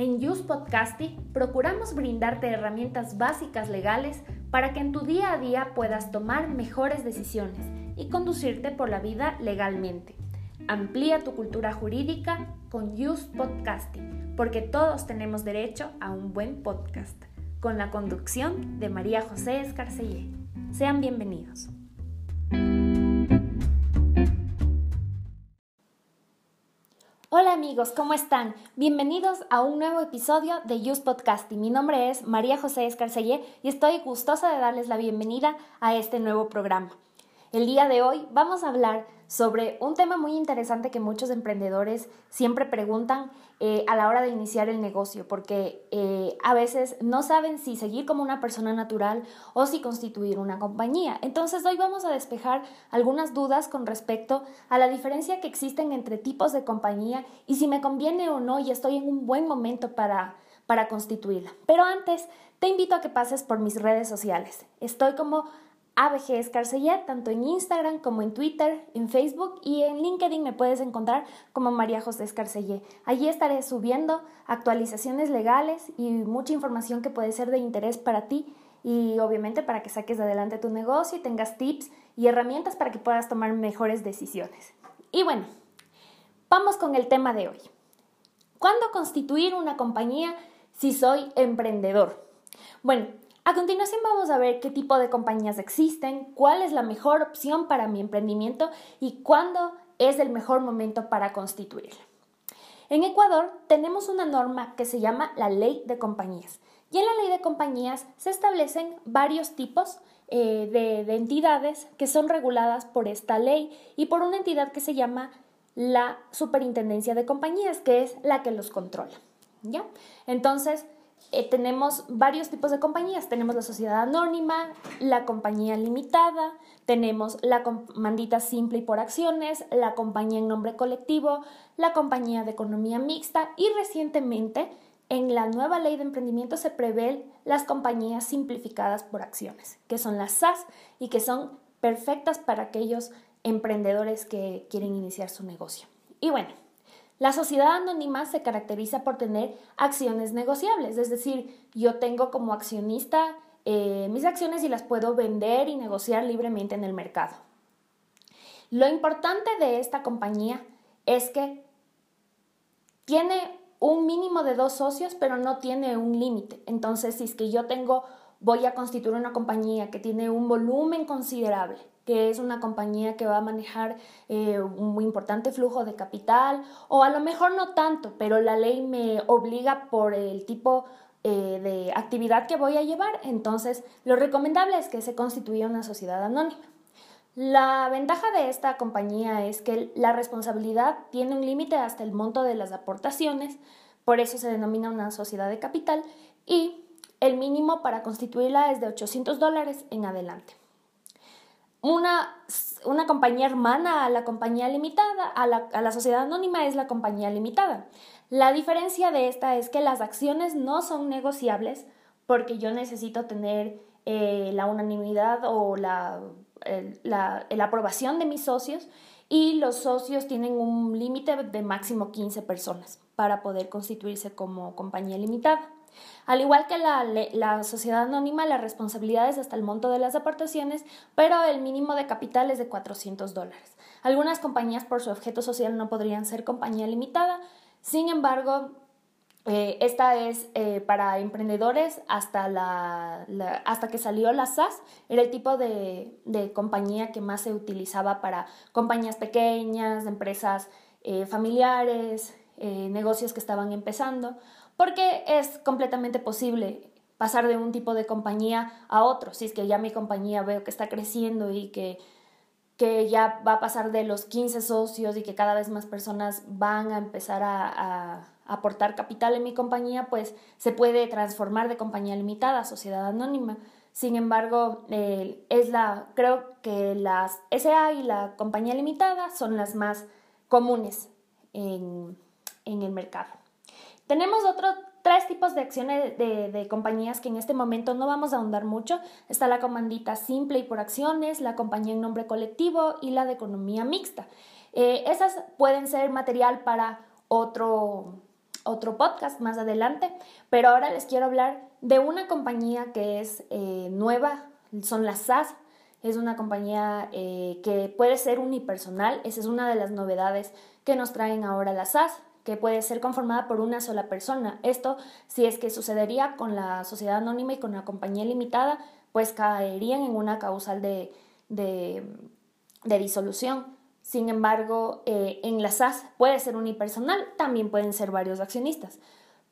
En Use Podcasting procuramos brindarte herramientas básicas legales para que en tu día a día puedas tomar mejores decisiones y conducirte por la vida legalmente. Amplía tu cultura jurídica con Use Podcasting, porque todos tenemos derecho a un buen podcast, con la conducción de María José Escarcellé. Sean bienvenidos. Amigos, ¿cómo están? Bienvenidos a un nuevo episodio de Use Podcasting. Mi nombre es María José Escarcellé y estoy gustosa de darles la bienvenida a este nuevo programa. El día de hoy vamos a hablar sobre un tema muy interesante que muchos emprendedores siempre preguntan eh, a la hora de iniciar el negocio, porque eh, a veces no saben si seguir como una persona natural o si constituir una compañía. Entonces hoy vamos a despejar algunas dudas con respecto a la diferencia que existen entre tipos de compañía y si me conviene o no y estoy en un buen momento para, para constituirla. Pero antes, te invito a que pases por mis redes sociales. Estoy como ABG Escarcellet, tanto en Instagram como en Twitter, en Facebook y en LinkedIn me puedes encontrar como María José Escarcellet. Allí estaré subiendo actualizaciones legales y mucha información que puede ser de interés para ti y obviamente para que saques adelante tu negocio y tengas tips y herramientas para que puedas tomar mejores decisiones. Y bueno, vamos con el tema de hoy. ¿Cuándo constituir una compañía si soy emprendedor? Bueno, a continuación vamos a ver qué tipo de compañías existen, cuál es la mejor opción para mi emprendimiento y cuándo es el mejor momento para constituirla. En Ecuador tenemos una norma que se llama la ley de compañías y en la ley de compañías se establecen varios tipos eh, de, de entidades que son reguladas por esta ley y por una entidad que se llama la Superintendencia de Compañías, que es la que los controla. ¿Ya? Entonces, eh, tenemos varios tipos de compañías. Tenemos la sociedad anónima, la compañía limitada, tenemos la comandita simple y por acciones, la compañía en nombre colectivo, la compañía de economía mixta y recientemente en la nueva ley de emprendimiento se prevén las compañías simplificadas por acciones, que son las SAS y que son perfectas para aquellos emprendedores que quieren iniciar su negocio. Y bueno, la sociedad anónima se caracteriza por tener acciones negociables, es decir, yo tengo como accionista eh, mis acciones y las puedo vender y negociar libremente en el mercado. Lo importante de esta compañía es que tiene un mínimo de dos socios, pero no tiene un límite. Entonces, si es que yo tengo, voy a constituir una compañía que tiene un volumen considerable que es una compañía que va a manejar eh, un importante flujo de capital, o a lo mejor no tanto, pero la ley me obliga por el tipo eh, de actividad que voy a llevar, entonces lo recomendable es que se constituya una sociedad anónima. La ventaja de esta compañía es que la responsabilidad tiene un límite hasta el monto de las aportaciones, por eso se denomina una sociedad de capital, y el mínimo para constituirla es de 800 dólares en adelante una, una compañía hermana a la compañía limitada, a la, a la sociedad anónima es la compañía limitada. La diferencia de esta es que las acciones no son negociables porque yo necesito tener eh, la unanimidad o la, la, la, aprobación de mis socios y los socios tienen un límite de máximo 15 personas para poder constituirse como compañía limitada. Al igual que la, sociedad anónima, la responsabilidad es hasta el monto de las aportaciones, pero el mínimo de capital es de 400 dólares. Algunas compañías por su objeto social no podrían ser compañía limitada, sin embargo, eh, esta es eh, para emprendedores hasta, la, hasta que salió la SAS, era el tipo de, compañía que más se utilizaba para compañías pequeñas, empresas eh, familiares, negocios que estaban empezando porque es completamente posible pasar de un tipo de compañía a otro. Si es que ya mi compañía veo que está creciendo y que, que ya va a pasar de los 15 socios y que cada vez más personas van a empezar a, aportar capital en mi compañía, pues se puede transformar de compañía limitada a sociedad anónima. Sin embargo, es la, creo que las SA y la compañía limitada son las más comunes en, en el mercado. Tenemos otros tres tipos de acciones de, compañías que en este momento no vamos a ahondar mucho. Está la comandita simple y por acciones, la compañía en nombre colectivo y la de economía mixta. Eh, esas pueden ser material para otro, otro podcast más adelante, pero ahora les quiero hablar de una compañía que es eh, nueva, son las SAS. Es una compañía eh, que puede ser unipersonal, esa es una de las novedades que nos traen ahora las SAS, que puede ser conformada por una sola persona. Esto, si es que sucedería con la sociedad anónima y con la compañía limitada, pues caerían en una causal de, de, disolución. Sin embargo, eh, en la SAS puede ser unipersonal, también pueden ser varios accionistas.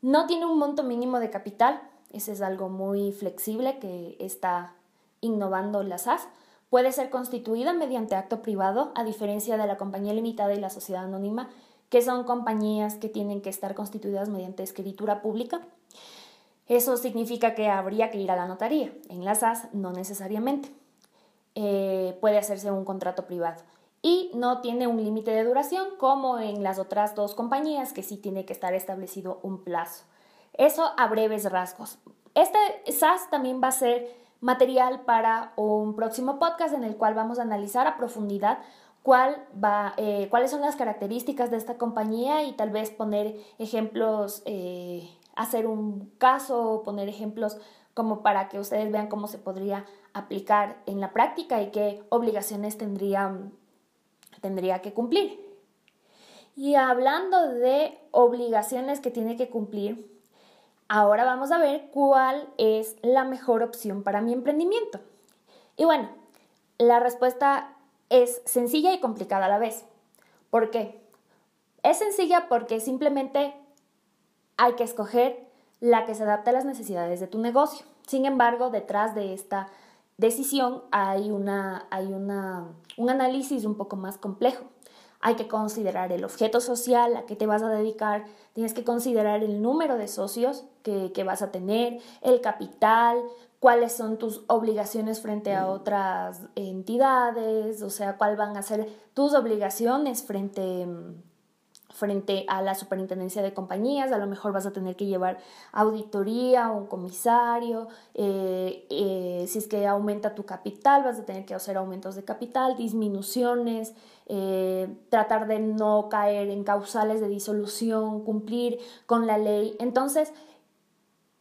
No tiene un monto mínimo de capital, ese es algo muy flexible que está innovando la SAS. Puede ser constituida mediante acto privado, a diferencia de la compañía limitada y la sociedad anónima, que son compañías que tienen que estar constituidas mediante escritura pública. Eso significa que habría que ir a la notaría. En las SAS no necesariamente. Eh, puede hacerse un contrato privado. Y no tiene un límite de duración como en las otras dos compañías que sí tiene que estar establecido un plazo. Eso a breves rasgos. Este SAS también va a ser material para un próximo podcast en el cual vamos a analizar a profundidad eh, cuáles son las características de esta compañía y tal vez poner ejemplos eh, hacer un caso, poner ejemplos como para que ustedes vean cómo se podría aplicar en la práctica y qué obligaciones tendría, tendría que cumplir. Y hablando de obligaciones que tiene que cumplir, ahora vamos a ver cuál es la mejor opción para mi emprendimiento. Y bueno, la respuesta es sencilla y complicada a la vez. ¿Por qué? Es sencilla porque simplemente hay que escoger la que se adapte a las necesidades de tu negocio. Sin embargo, detrás de esta decisión hay, una, hay una, un análisis un poco más complejo. Hay que considerar el objeto social a que te vas a dedicar, tienes que considerar el número de socios que, que vas a tener, el capital, cuáles son tus obligaciones frente a otras entidades, o sea, cuáles van a ser tus obligaciones frente frente a la superintendencia de compañías, a lo mejor vas a tener que llevar auditoría o un comisario, eh, eh, si es que aumenta tu capital, vas a tener que hacer aumentos de capital, disminuciones, eh, tratar de no caer en causales de disolución, cumplir con la ley. Entonces,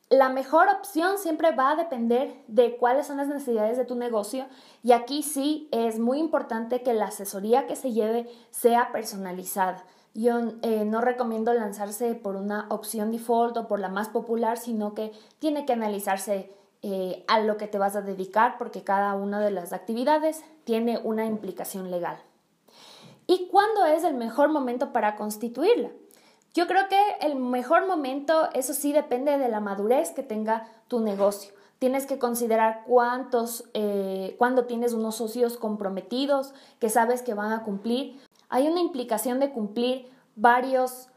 la mejor opción siempre va a depender de cuáles son las necesidades de tu negocio y aquí sí es muy importante que la asesoría que se lleve sea personalizada. Yo eh, no recomiendo lanzarse por una opción default o por la más popular, sino que tiene que analizarse eh, a lo que te vas a dedicar porque cada una de las actividades tiene una implicación legal. ¿Y cuándo es el mejor momento para constituirla? Yo creo que el mejor momento, eso sí, depende de la madurez que tenga tu negocio. Tienes que considerar cuántos, eh, cuándo tienes unos socios comprometidos que sabes que van a cumplir hay una implicación de cumplir varios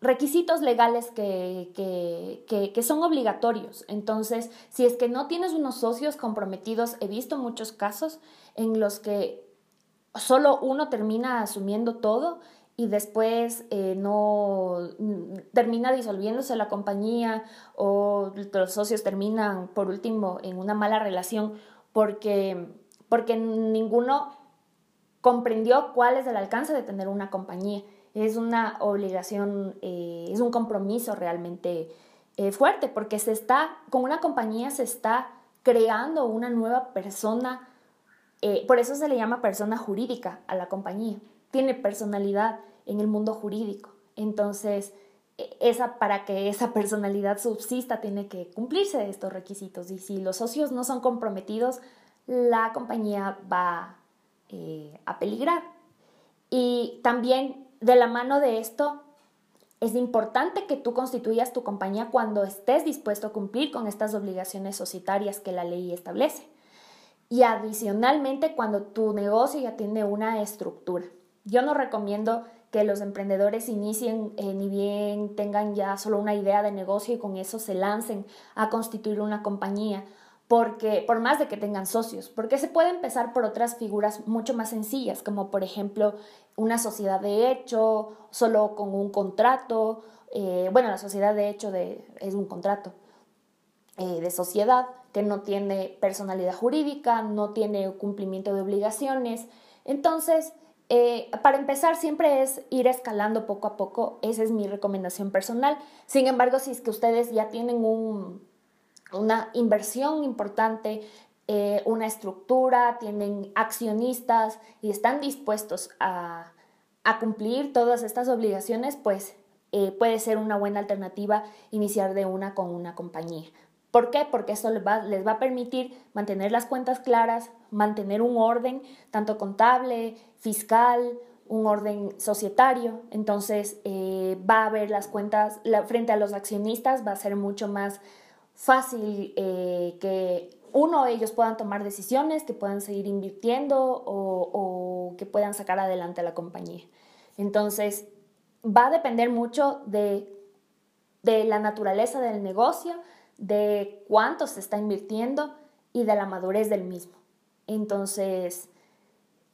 requisitos legales que, que, son obligatorios. Entonces, si es que no tienes unos socios comprometidos, he visto muchos casos en los que solo uno termina asumiendo todo y después eh, no termina disolviéndose la compañía o los socios terminan por último en una mala relación porque, porque ninguno comprendió cuál es el alcance de tener una compañía. Es una obligación, eh, es un compromiso realmente eh, fuerte porque se está, con una compañía se está creando una nueva persona, eh, por eso se le llama persona jurídica a la compañía. Tiene personalidad en el mundo jurídico. Entonces, e, esa, para que esa personalidad subsista tiene que cumplirse estos requisitos y si los socios no son comprometidos, la compañía va eh, a peligrar. Y también de la mano de esto, es importante que tú constituyas tu compañía cuando estés dispuesto a cumplir con estas obligaciones societarias que la ley establece. Y adicionalmente, cuando tu negocio ya tiene una estructura. Yo no recomiendo que los emprendedores inicien eh, ni bien tengan ya solo una idea de negocio y con eso se lancen a constituir una compañía porque por más de que tengan socios, porque se puede empezar por otras figuras mucho más sencillas, como por ejemplo una sociedad de hecho, solo con un contrato, eh, bueno, la sociedad de hecho de, es un contrato eh, de sociedad que no tiene personalidad jurídica, no tiene cumplimiento de obligaciones, entonces eh, para empezar, siempre es ir escalando poco a poco. Esa es mi recomendación personal. Sin embargo, si es que ustedes ya tienen una inversión importante, eh, una estructura, tienen accionistas y están dispuestos a, cumplir todas estas obligaciones, pues eh, puede ser una buena alternativa iniciar de una con una compañía. ¿Por qué? Porque eso les va, a permitir mantener las cuentas claras, mantener un orden, tanto contable, fiscal, un orden societario. Entonces eh, va a ver las cuentas frente a los accionistas, va a ser mucho más fácil eh, que uno, ellos puedan tomar decisiones, que puedan seguir invirtiendo o, que puedan sacar adelante a la compañía. Entonces, va a depender mucho de, de la naturaleza del negocio, de cuánto se está invirtiendo y de la madurez del mismo. Entonces,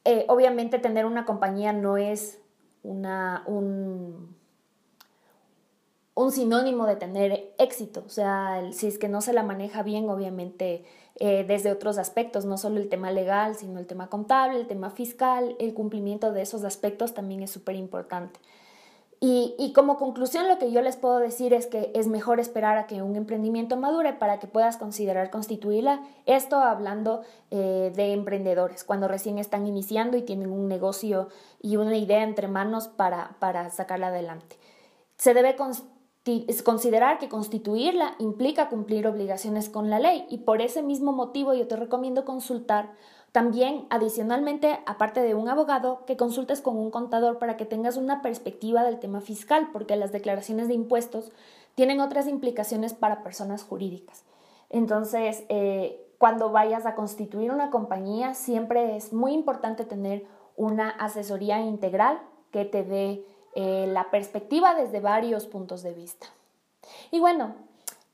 eh, obviamente tener una compañía no es una, un, un, sinónimo de tener éxito. O sea, si es que no se la maneja bien, obviamente eh, desde otros aspectos, no solo el tema legal, sino el tema contable, el tema fiscal, el cumplimiento de esos aspectos también es súper importante. Y, como conclusión lo que yo les puedo decir es que es mejor esperar a que un emprendimiento madure para que puedas considerar constituirla. Esto hablando eh, de emprendedores, cuando recién están iniciando y tienen un negocio y una idea entre manos para, para sacarla adelante. Se debe considerar que constituirla implica cumplir obligaciones con la ley y por ese mismo motivo yo te recomiendo consultar también, adicionalmente, aparte de un abogado, que consultes con un contador para que tengas una perspectiva del tema fiscal, porque las declaraciones de impuestos tienen otras implicaciones para personas jurídicas. Entonces, eh, cuando vayas a constituir una compañía, siempre es muy importante tener una asesoría integral que te dé eh, la perspectiva desde varios puntos de vista. Y bueno,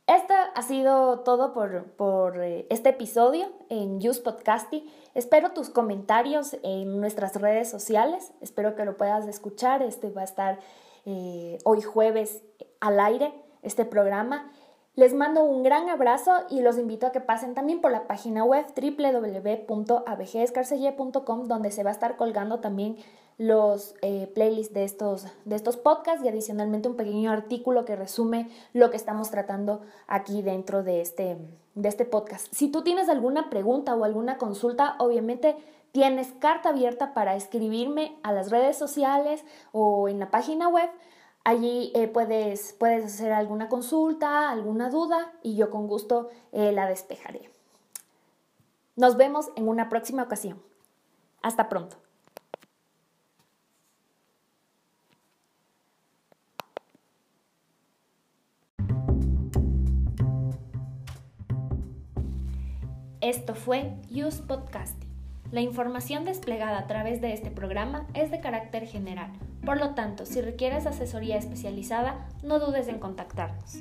esto ha sido todo por, eh, este episodio en Use Podcasting. Espero tus comentarios en nuestras redes sociales. Espero que lo puedas escuchar. Este va a estar eh, hoy jueves al aire, este programa. Les mando un gran abrazo y los invito a que pasen también por la página web www.abgescarcelle.com donde se va a estar colgando también los eh, playlists de estos, de estos podcasts y adicionalmente un pequeño artículo que resume lo que estamos tratando aquí dentro de este, de este podcast. Si tú tienes alguna pregunta o alguna consulta, obviamente tienes carta abierta para escribirme a las redes sociales o en la página web. Allí eh, puedes, puedes hacer alguna consulta, alguna duda y yo con gusto eh, la despejaré. Nos vemos en una próxima ocasión. Hasta pronto. Esto fue Use Podcasting. La información desplegada a través de este programa es de carácter general, por lo tanto, si requieres asesoría especializada, no dudes en contactarnos.